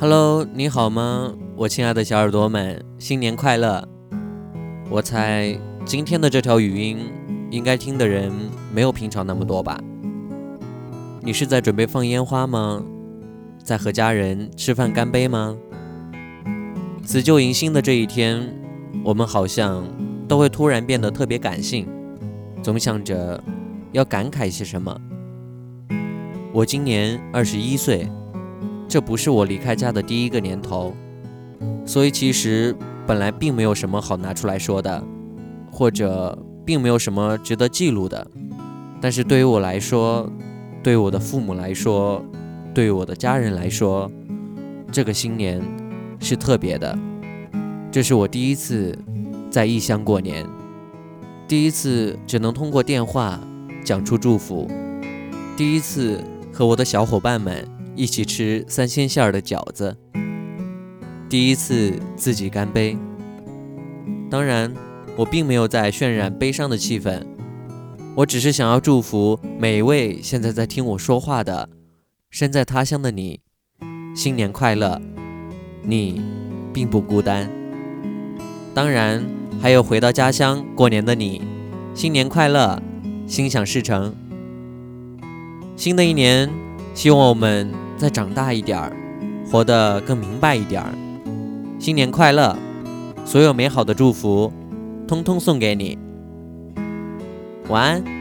Hello，你好吗？我亲爱的小耳朵们，新年快乐！我猜今天的这条语音应该听的人没有平常那么多吧？你是在准备放烟花吗？在和家人吃饭干杯吗？辞旧迎新的这一天，我们好像都会突然变得特别感性，总想着要感慨些什么。我今年二十一岁，这不是我离开家的第一个年头，所以其实本来并没有什么好拿出来说的，或者并没有什么值得记录的。但是对于我来说，对于我的父母来说，对于我的家人来说，这个新年是特别的。这是我第一次在异乡过年，第一次只能通过电话讲出祝福，第一次。和我的小伙伴们一起吃三鲜馅儿的饺子，第一次自己干杯。当然，我并没有在渲染悲伤的气氛，我只是想要祝福每一位现在在听我说话的身在他乡的你，新年快乐！你并不孤单。当然，还有回到家乡过年的你，新年快乐，心想事成。新的一年，希望我们再长大一点儿，活得更明白一点儿。新年快乐！所有美好的祝福，通通送给你。晚安。